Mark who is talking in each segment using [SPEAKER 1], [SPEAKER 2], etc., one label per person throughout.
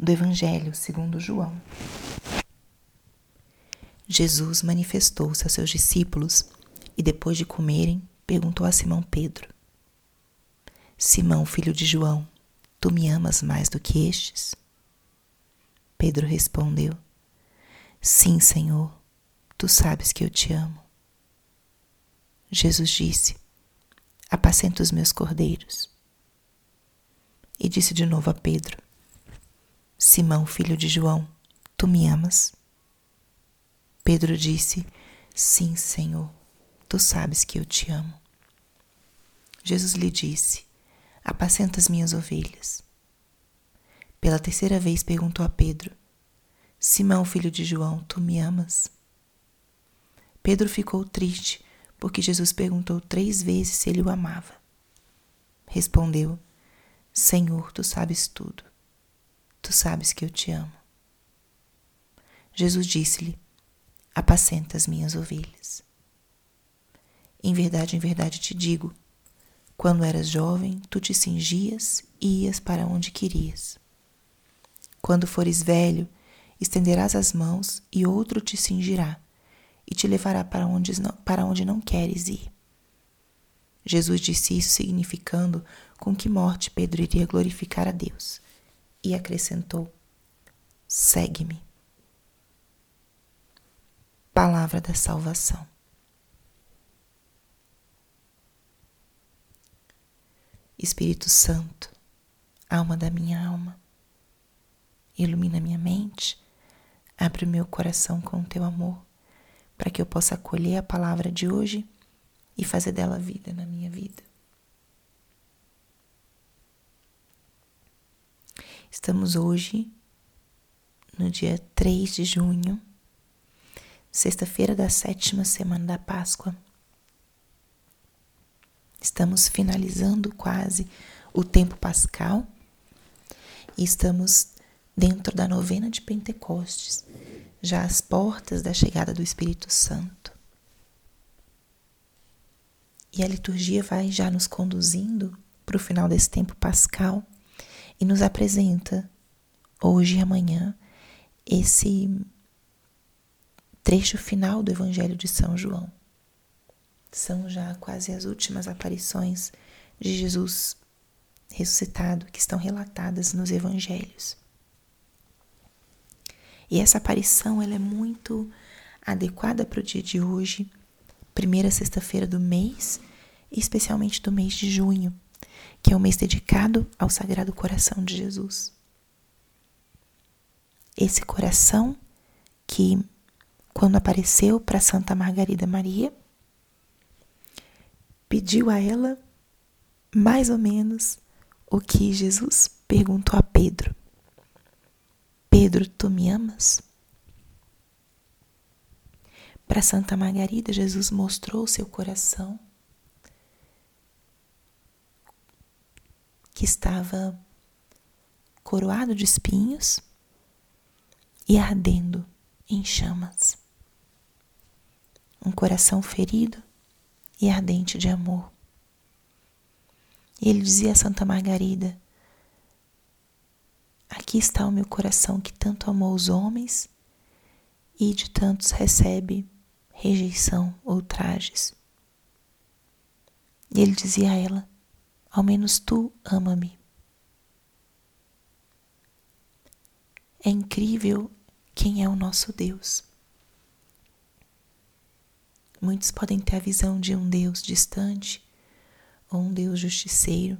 [SPEAKER 1] do Evangelho segundo João. Jesus manifestou-se aos seus discípulos e, depois de comerem, perguntou a Simão Pedro: Simão, filho de João, tu me amas mais do que estes? Pedro respondeu: Sim, Senhor, tu sabes que eu te amo. Jesus disse: Apacenta os meus cordeiros. E disse de novo a Pedro: Simão, filho de João, tu me amas? Pedro disse: Sim, Senhor, tu sabes que eu te amo. Jesus lhe disse: Apacenta as minhas ovelhas. Pela terceira vez perguntou a Pedro: Simão, filho de João, tu me amas? Pedro ficou triste porque Jesus perguntou três vezes se ele o amava. Respondeu: Senhor, tu sabes tudo. Tu sabes que eu te amo. Jesus disse-lhe: Apacenta as minhas ovelhas. Em verdade, em verdade te digo: quando eras jovem, tu te cingias e ias para onde querias. Quando fores velho, estenderás as mãos e outro te cingirá e te levará para onde para onde não queres ir. Jesus disse isso significando com que morte Pedro iria glorificar a Deus e acrescentou: Segue-me. Palavra da salvação. Espírito Santo, alma da minha alma, ilumina minha mente, abre o meu coração com o teu amor, para que eu possa acolher a palavra de hoje e fazer dela vida na minha vida. Estamos hoje no dia 3 de junho, sexta-feira da sétima semana da Páscoa. Estamos finalizando quase o tempo pascal e estamos dentro da novena de Pentecostes, já às portas da chegada do Espírito Santo. E a liturgia vai já nos conduzindo para o final desse tempo pascal e nos apresenta hoje e amanhã esse trecho final do Evangelho de São João. São já quase as últimas aparições de Jesus ressuscitado que estão relatadas nos evangelhos. E essa aparição ela é muito adequada para o dia de hoje, primeira sexta-feira do mês, especialmente do mês de junho, que é o mês dedicado ao Sagrado Coração de Jesus. Esse coração que, quando apareceu para Santa Margarida Maria, pediu a ela mais ou menos o que Jesus perguntou a Pedro: Pedro, tu me amas? Para Santa Margarida, Jesus mostrou seu coração que estava coroado de espinhos e ardendo em chamas. Um coração ferido e ardente de amor. E ele dizia a Santa Margarida: Aqui está o meu coração que tanto amou os homens e de tantos recebe rejeição, ultrajes. E ele dizia a ela: ao menos tu ama-me. É incrível quem é o nosso Deus. Muitos podem ter a visão de um Deus distante ou um Deus justiceiro,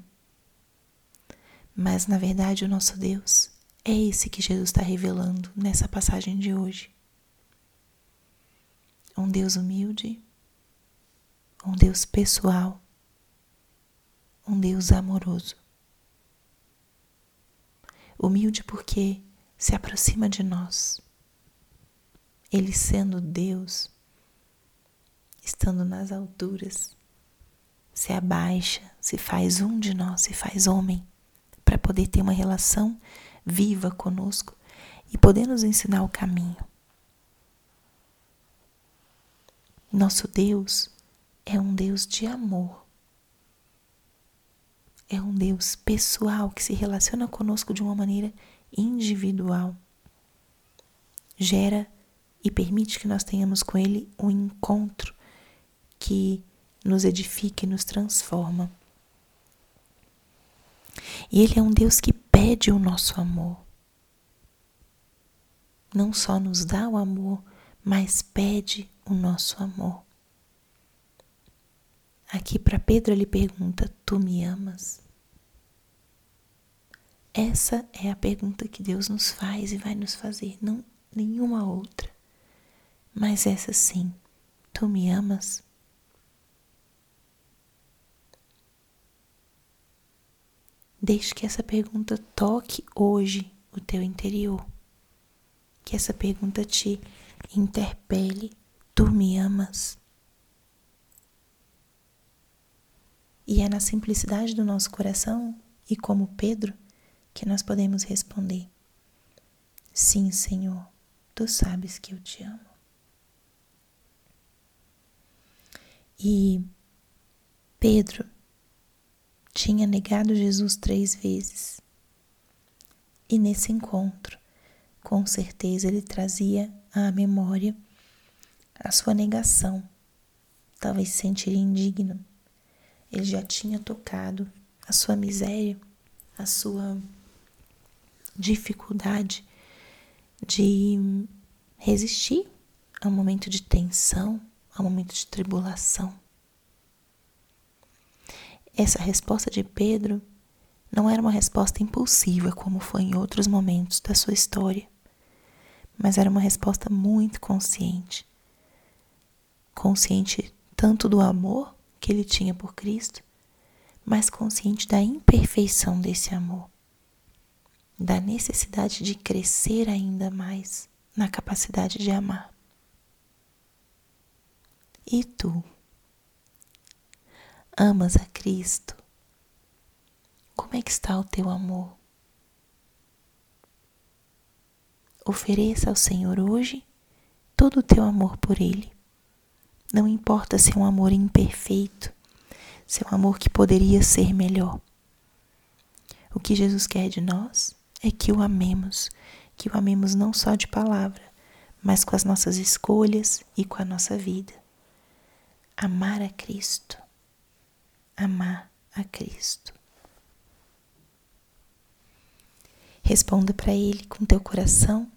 [SPEAKER 1] mas na verdade o nosso Deus é esse que Jesus está revelando nessa passagem de hoje. Um Deus humilde, um Deus pessoal, um Deus amoroso. Humilde porque se aproxima de nós. Ele sendo Deus, estando nas alturas, se abaixa, se faz um de nós, se faz homem, para poder ter uma relação viva conosco e poder nos ensinar o caminho. Nosso Deus é um Deus de amor é um Deus pessoal que se relaciona conosco de uma maneira individual. Gera e permite que nós tenhamos com Ele um encontro que nos edifica e nos transforma. E Ele é um Deus que pede o nosso amor. Não só nos dá o amor, mas pede o nosso amor. Aqui para Pedro ele pergunta: Tu me amas? Essa é a pergunta que Deus nos faz e vai nos fazer, não nenhuma outra. Mas essa sim, tu me amas? Deixe que essa pergunta toque hoje o teu interior. Que essa pergunta te interpele. Tu me amas? E é na simplicidade do nosso coração e como Pedro que nós podemos responder: Sim, Senhor, tu sabes que eu te amo. E Pedro tinha negado Jesus três vezes. E nesse encontro, com certeza, ele trazia à memória a sua negação. Talvez se sentiria indigno ele já tinha tocado a sua miséria, a sua dificuldade de resistir ao momento de tensão, ao momento de tribulação. Essa resposta de Pedro não era uma resposta impulsiva como foi em outros momentos da sua história, mas era uma resposta muito consciente. Consciente tanto do amor que ele tinha por Cristo, mas consciente da imperfeição desse amor, da necessidade de crescer ainda mais na capacidade de amar. E tu? Amas a Cristo? Como é que está o teu amor? Ofereça ao Senhor hoje todo o teu amor por Ele. Não importa se é um amor imperfeito, se é um amor que poderia ser melhor. O que Jesus quer de nós é que o amemos, que o amemos não só de palavra, mas com as nossas escolhas e com a nossa vida. Amar a Cristo. Amar a Cristo. Responda para Ele com teu coração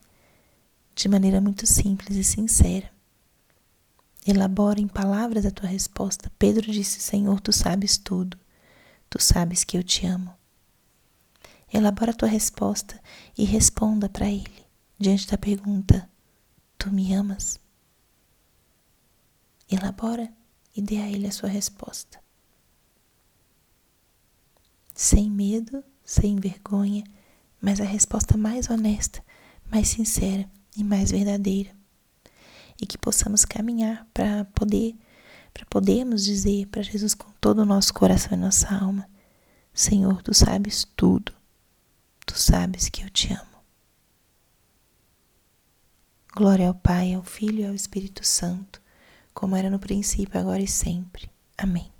[SPEAKER 1] de maneira muito simples e sincera. Elabora em palavras a tua resposta. Pedro disse: Senhor, tu sabes tudo. Tu sabes que eu te amo. Elabora a tua resposta e responda para ele diante da pergunta: Tu me amas? Elabora e dê a ele a sua resposta. Sem medo, sem vergonha, mas a resposta mais honesta, mais sincera e mais verdadeira e que possamos caminhar para poder para podermos dizer para Jesus com todo o nosso coração e nossa alma: Senhor, tu sabes tudo. Tu sabes que eu te amo. Glória ao Pai, ao Filho e ao Espírito Santo, como era no princípio, agora e sempre. Amém.